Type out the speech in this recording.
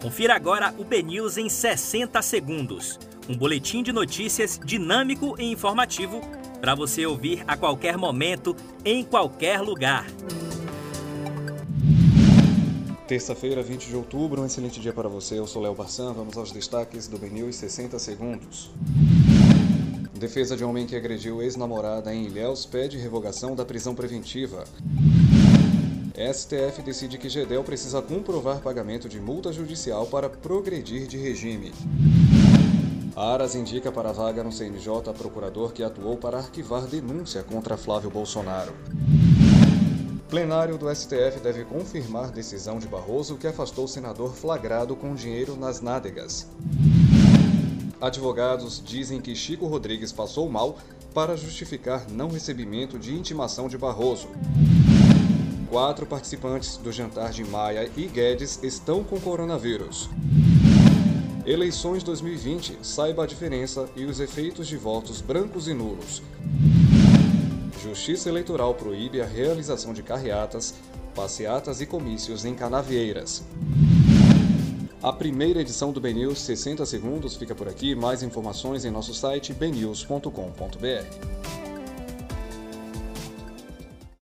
Confira agora o BNews em 60 segundos. Um boletim de notícias dinâmico e informativo para você ouvir a qualquer momento, em qualquer lugar. Terça-feira, 20 de outubro, um excelente dia para você. Eu sou Léo Barçan. Vamos aos destaques do BNews 60 segundos. Defesa de homem que agrediu ex-namorada em Ilhéus pede revogação da prisão preventiva. STF decide que Gedel precisa comprovar pagamento de multa judicial para progredir de regime. Aras indica para vaga no CNJ procurador que atuou para arquivar denúncia contra Flávio Bolsonaro. Plenário do STF deve confirmar decisão de Barroso que afastou o senador flagrado com dinheiro nas nádegas. Advogados dizem que Chico Rodrigues passou mal para justificar não recebimento de intimação de Barroso. Quatro participantes do jantar de Maia e Guedes estão com coronavírus. Eleições 2020, saiba a diferença e os efeitos de votos brancos e nulos. Justiça Eleitoral proíbe a realização de carreatas, passeatas e comícios em canavieiras. A primeira edição do BNews 60 Segundos fica por aqui. Mais informações em nosso site bnews.com.br.